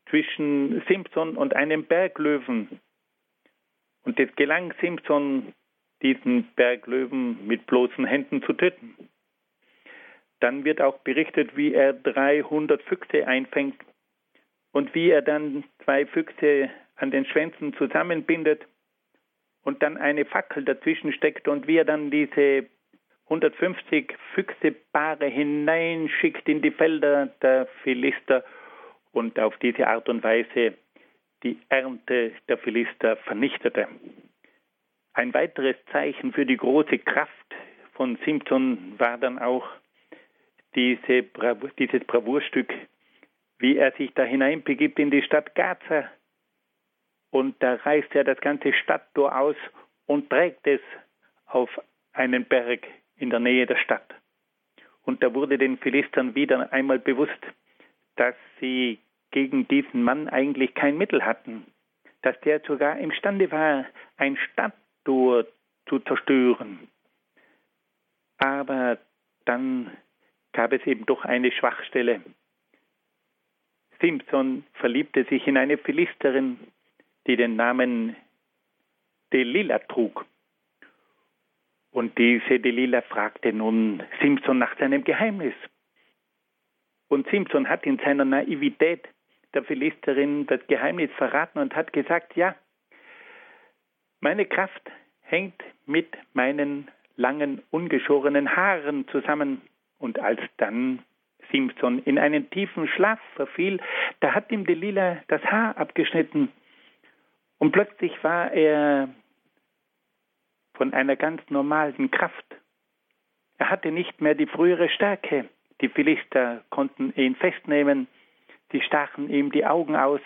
zwischen Simpson und einem Berglöwen. Und es gelang Simpson, diesen Berglöwen mit bloßen Händen zu töten. Dann wird auch berichtet, wie er 300 Füchse einfängt und wie er dann zwei Füchse an den Schwänzen zusammenbindet und dann eine Fackel dazwischen steckt und wie er dann diese 150 Füchsepaare hineinschickt in die Felder der Philister und auf diese Art und Weise die Ernte der Philister vernichtete. Ein weiteres Zeichen für die große Kraft von Simpson war dann auch diese, dieses Bravourstück wie er sich da hineinbegibt in die Stadt Gaza. Und da reißt er das ganze Stadttor aus und trägt es auf einen Berg in der Nähe der Stadt. Und da wurde den Philistern wieder einmal bewusst, dass sie gegen diesen Mann eigentlich kein Mittel hatten, dass der sogar imstande war, ein Stadttor zu zerstören. Aber dann gab es eben doch eine Schwachstelle. Simpson verliebte sich in eine Philisterin, die den Namen Delilah trug. Und diese Delilah fragte nun Simpson nach seinem Geheimnis. Und Simpson hat in seiner Naivität der Philisterin das Geheimnis verraten und hat gesagt, ja, meine Kraft hängt mit meinen langen, ungeschorenen Haaren zusammen. Und als dann Simpson in einen tiefen Schlaf verfiel, da hat ihm Delilah das Haar abgeschnitten. Und plötzlich war er von einer ganz normalen Kraft. Er hatte nicht mehr die frühere Stärke. Die Philister konnten ihn festnehmen, sie stachen ihm die Augen aus,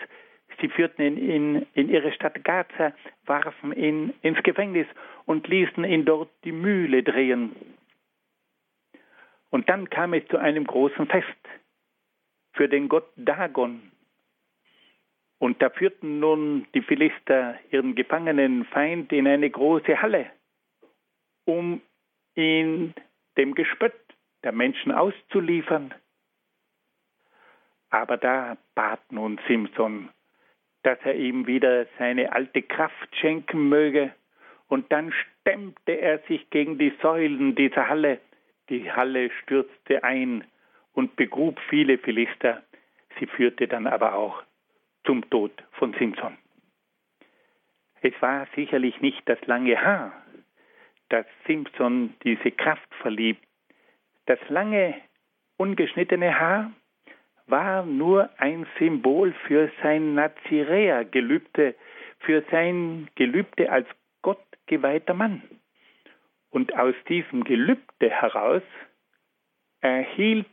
sie führten ihn in, in ihre Stadt Gaza, warfen ihn ins Gefängnis und ließen ihn dort die Mühle drehen. Und dann kam es zu einem großen Fest für den Gott Dagon. Und da führten nun die Philister ihren gefangenen Feind in eine große Halle, um ihn dem Gespött der Menschen auszuliefern. Aber da bat nun Simson, dass er ihm wieder seine alte Kraft schenken möge, und dann stemmte er sich gegen die Säulen dieser Halle die Halle stürzte ein und begrub viele Philister. Sie führte dann aber auch zum Tod von Simson. Es war sicherlich nicht das lange Haar, das Simson diese Kraft verlieb. Das lange, ungeschnittene Haar war nur ein Symbol für sein Naziräer-Gelübde, für sein Gelübde als gottgeweihter Mann. Und aus diesem Gelübde heraus erhielt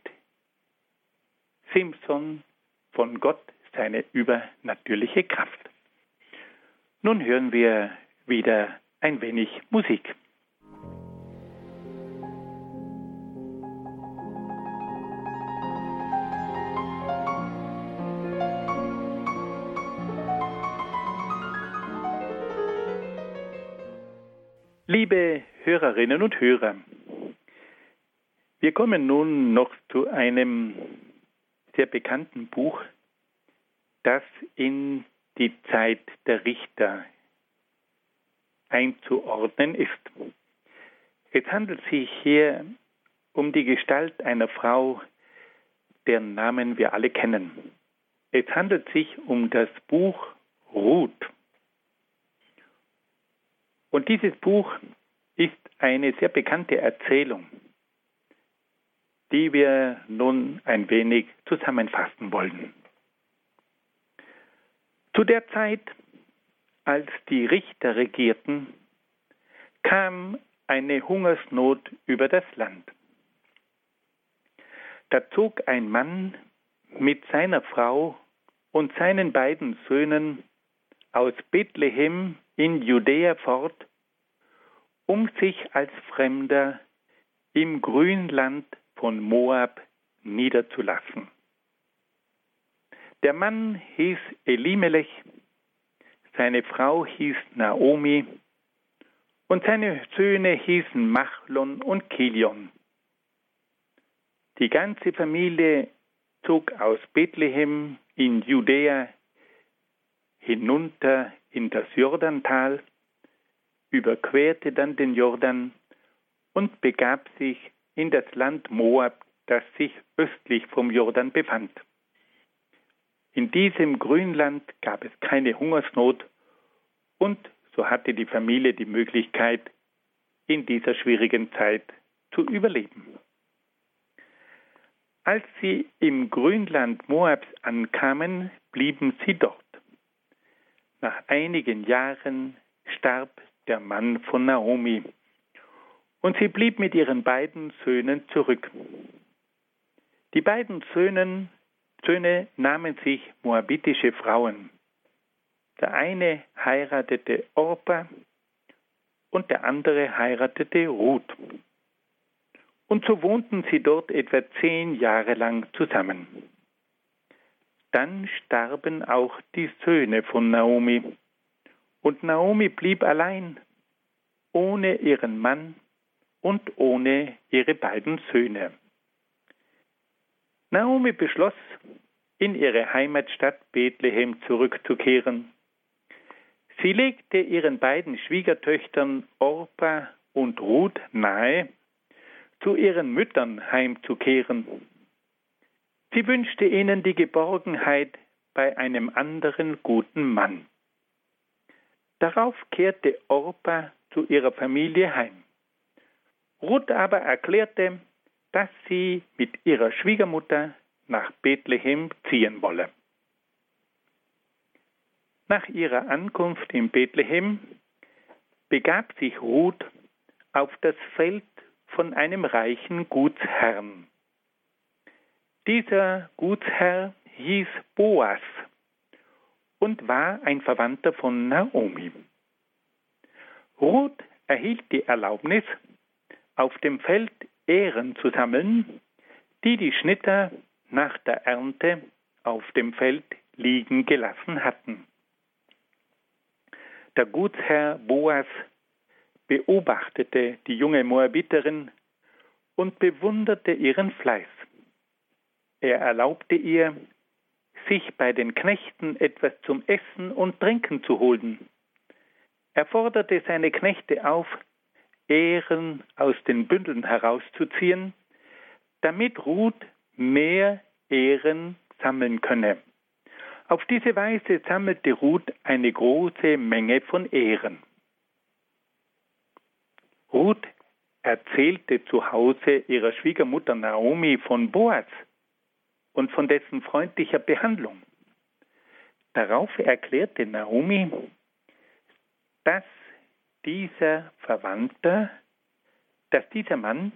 Simpson von Gott seine übernatürliche Kraft. Nun hören wir wieder ein wenig Musik. Liebe Hörerinnen und Hörer, wir kommen nun noch zu einem sehr bekannten Buch, das in die Zeit der Richter einzuordnen ist. Es handelt sich hier um die Gestalt einer Frau, deren Namen wir alle kennen. Es handelt sich um das Buch Ruth. Und dieses Buch ist eine sehr bekannte Erzählung die wir nun ein wenig zusammenfassen wollen. Zu der Zeit, als die Richter regierten, kam eine Hungersnot über das Land. Da zog ein Mann mit seiner Frau und seinen beiden Söhnen aus Bethlehem in Judäa fort, um sich als Fremder im Grünland von Moab niederzulassen. Der Mann hieß Elimelech, seine Frau hieß Naomi und seine Söhne hießen Machlon und Kilion. Die ganze Familie zog aus Bethlehem in Judäa hinunter in das Jordantal, überquerte dann den Jordan und begab sich in das Land Moab, das sich östlich vom Jordan befand. In diesem Grünland gab es keine Hungersnot und so hatte die Familie die Möglichkeit, in dieser schwierigen Zeit zu überleben. Als sie im Grünland Moabs ankamen, blieben sie dort. Nach einigen Jahren starb der Mann von Naomi und sie blieb mit ihren beiden Söhnen zurück. Die beiden Söhnen, Söhne nahmen sich moabitische Frauen. Der eine heiratete Orpa und der andere heiratete Ruth. Und so wohnten sie dort etwa zehn Jahre lang zusammen. Dann starben auch die Söhne von Naomi. Und Naomi blieb allein, ohne ihren Mann und ohne ihre beiden Söhne. Naomi beschloss, in ihre Heimatstadt Bethlehem zurückzukehren. Sie legte ihren beiden Schwiegertöchtern Orpa und Ruth nahe, zu ihren Müttern heimzukehren. Sie wünschte ihnen die Geborgenheit bei einem anderen guten Mann. Darauf kehrte Orpa zu ihrer Familie heim. Ruth aber erklärte, dass sie mit ihrer Schwiegermutter nach Bethlehem ziehen wolle. Nach ihrer Ankunft in Bethlehem begab sich Ruth auf das Feld von einem reichen Gutsherrn. Dieser Gutsherr hieß Boas und war ein Verwandter von Naomi. Ruth erhielt die Erlaubnis, auf dem Feld Ähren zu sammeln, die die Schnitter nach der Ernte auf dem Feld liegen gelassen hatten. Der Gutsherr Boas beobachtete die junge Moabiterin und bewunderte ihren Fleiß. Er erlaubte ihr, sich bei den Knechten etwas zum Essen und Trinken zu holen. Er forderte seine Knechte auf, Ähren aus den Bündeln herauszuziehen, damit Ruth mehr Ähren sammeln könne. Auf diese Weise sammelte Ruth eine große Menge von Ähren. Ruth erzählte zu Hause ihrer Schwiegermutter Naomi von Boaz und von dessen freundlicher Behandlung. Darauf erklärte Naomi, dass dieser Verwandter, dass dieser Mann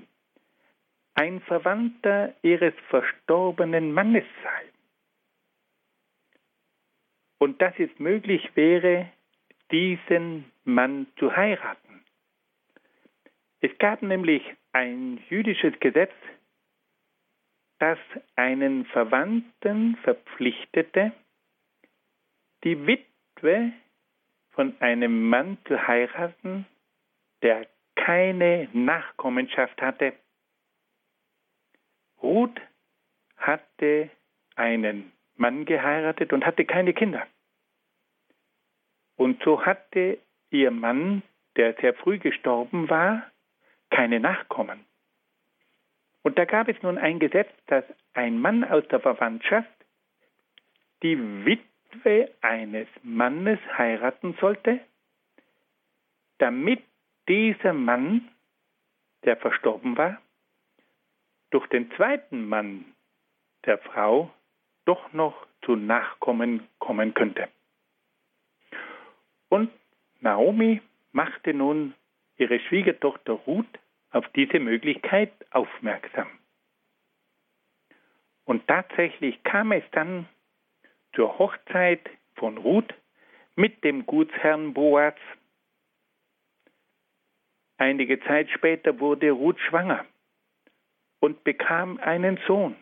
ein Verwandter ihres verstorbenen Mannes sei. Und dass es möglich wäre, diesen Mann zu heiraten. Es gab nämlich ein jüdisches Gesetz, das einen Verwandten verpflichtete, die Witwe von einem Mann zu heiraten, der keine Nachkommenschaft hatte. Ruth hatte einen Mann geheiratet und hatte keine Kinder. Und so hatte ihr Mann, der sehr früh gestorben war, keine Nachkommen. Und da gab es nun ein Gesetz, dass ein Mann aus der Verwandtschaft die Witwe eines Mannes heiraten sollte, damit dieser Mann, der verstorben war, durch den zweiten Mann der Frau doch noch zu Nachkommen kommen könnte. Und Naomi machte nun ihre Schwiegertochter Ruth auf diese Möglichkeit aufmerksam. Und tatsächlich kam es dann zur Hochzeit von Ruth mit dem Gutsherrn Boaz. Einige Zeit später wurde Ruth schwanger und bekam einen Sohn.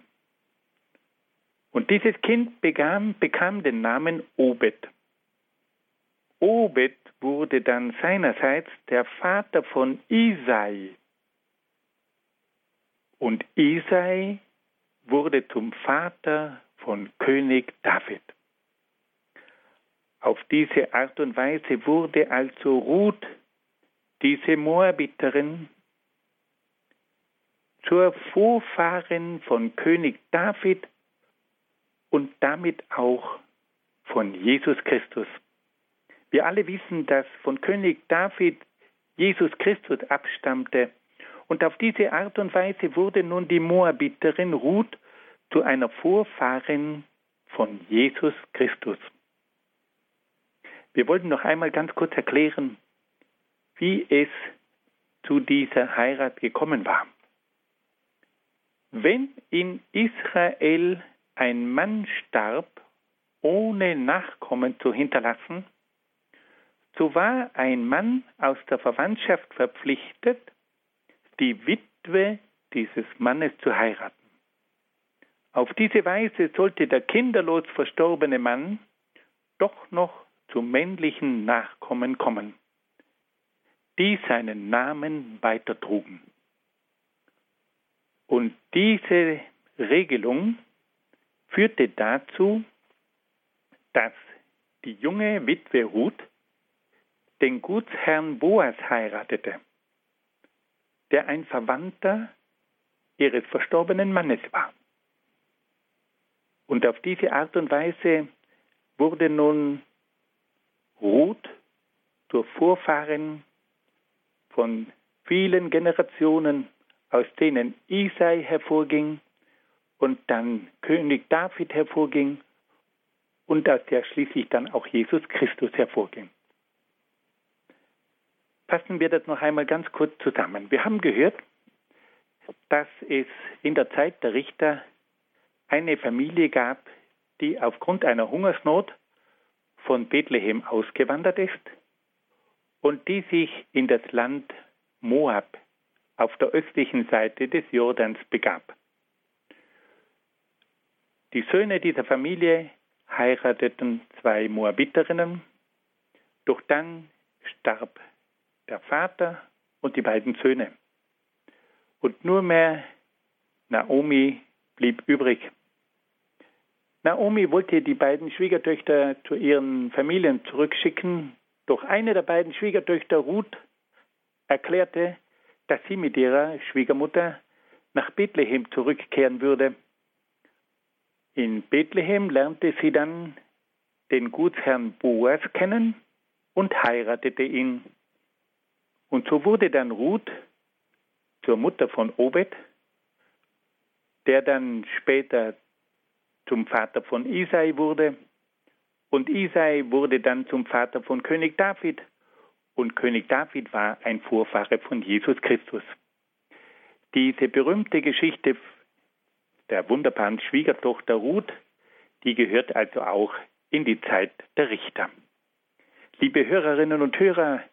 Und dieses Kind bekam, bekam den Namen Obed. Obed wurde dann seinerseits der Vater von Isai. Und Isai wurde zum Vater von König David. Auf diese Art und Weise wurde also Ruth, diese Moabiterin, zur Vorfahrin von König David und damit auch von Jesus Christus. Wir alle wissen, dass von König David Jesus Christus abstammte. Und auf diese Art und Weise wurde nun die Moabiterin Ruth zu einer Vorfahrin von Jesus Christus. Wir wollten noch einmal ganz kurz erklären, wie es zu dieser Heirat gekommen war. Wenn in Israel ein Mann starb, ohne Nachkommen zu hinterlassen, so war ein Mann aus der Verwandtschaft verpflichtet, die Witwe dieses Mannes zu heiraten. Auf diese Weise sollte der kinderlos verstorbene Mann doch noch zum männlichen Nachkommen kommen, die seinen Namen weitertrugen. Und diese Regelung führte dazu, dass die junge Witwe Ruth den Gutsherrn Boas heiratete, der ein Verwandter ihres verstorbenen Mannes war. Und auf diese Art und Weise wurde nun Ruth zur Vorfahrin von vielen Generationen, aus denen Isai hervorging und dann König David hervorging und aus der schließlich dann auch Jesus Christus hervorging. Fassen wir das noch einmal ganz kurz zusammen. Wir haben gehört, dass es in der Zeit der Richter eine Familie gab, die aufgrund einer Hungersnot von Bethlehem ausgewandert ist und die sich in das Land Moab auf der östlichen Seite des Jordans begab. Die Söhne dieser Familie heirateten zwei Moabiterinnen, doch dann starb der Vater und die beiden Söhne. Und nur mehr Naomi blieb übrig. Naomi wollte die beiden Schwiegertöchter zu ihren Familien zurückschicken, doch eine der beiden Schwiegertöchter, Ruth, erklärte, dass sie mit ihrer Schwiegermutter nach Bethlehem zurückkehren würde. In Bethlehem lernte sie dann den Gutsherrn Boas kennen und heiratete ihn. Und so wurde dann Ruth zur Mutter von Obed, der dann später zum Vater von Isai wurde. Und Isai wurde dann zum Vater von König David. Und König David war ein Vorfahre von Jesus Christus. Diese berühmte Geschichte der wunderbaren Schwiegertochter Ruth, die gehört also auch in die Zeit der Richter. Liebe Hörerinnen und Hörer,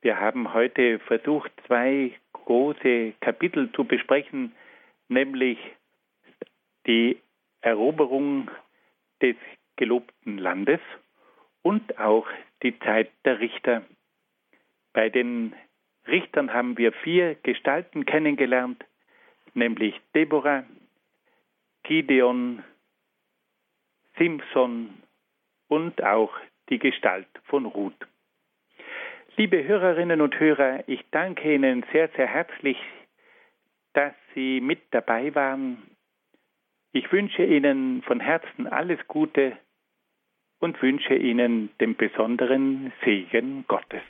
wir haben heute versucht, zwei große Kapitel zu besprechen, nämlich die Eroberung des gelobten Landes und auch die Zeit der Richter. Bei den Richtern haben wir vier Gestalten kennengelernt, nämlich Deborah, Gideon, Simson und auch die Gestalt von Ruth. Liebe Hörerinnen und Hörer, ich danke Ihnen sehr, sehr herzlich, dass Sie mit dabei waren. Ich wünsche Ihnen von Herzen alles Gute und wünsche Ihnen den besonderen Segen Gottes.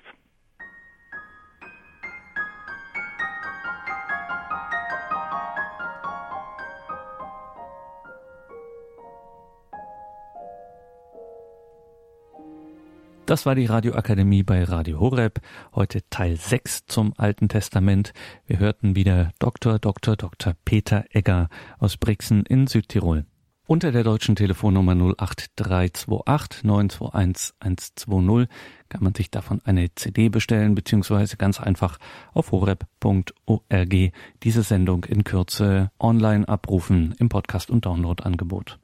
Das war die Radioakademie bei Radio Horeb. Heute Teil 6 zum Alten Testament. Wir hörten wieder Dr. Dr. Dr. Peter Egger aus Brixen in Südtirol. Unter der deutschen Telefonnummer 08328 921 120 kann man sich davon eine CD bestellen, beziehungsweise ganz einfach auf horeb.org diese Sendung in Kürze online abrufen im Podcast- und Download-Angebot.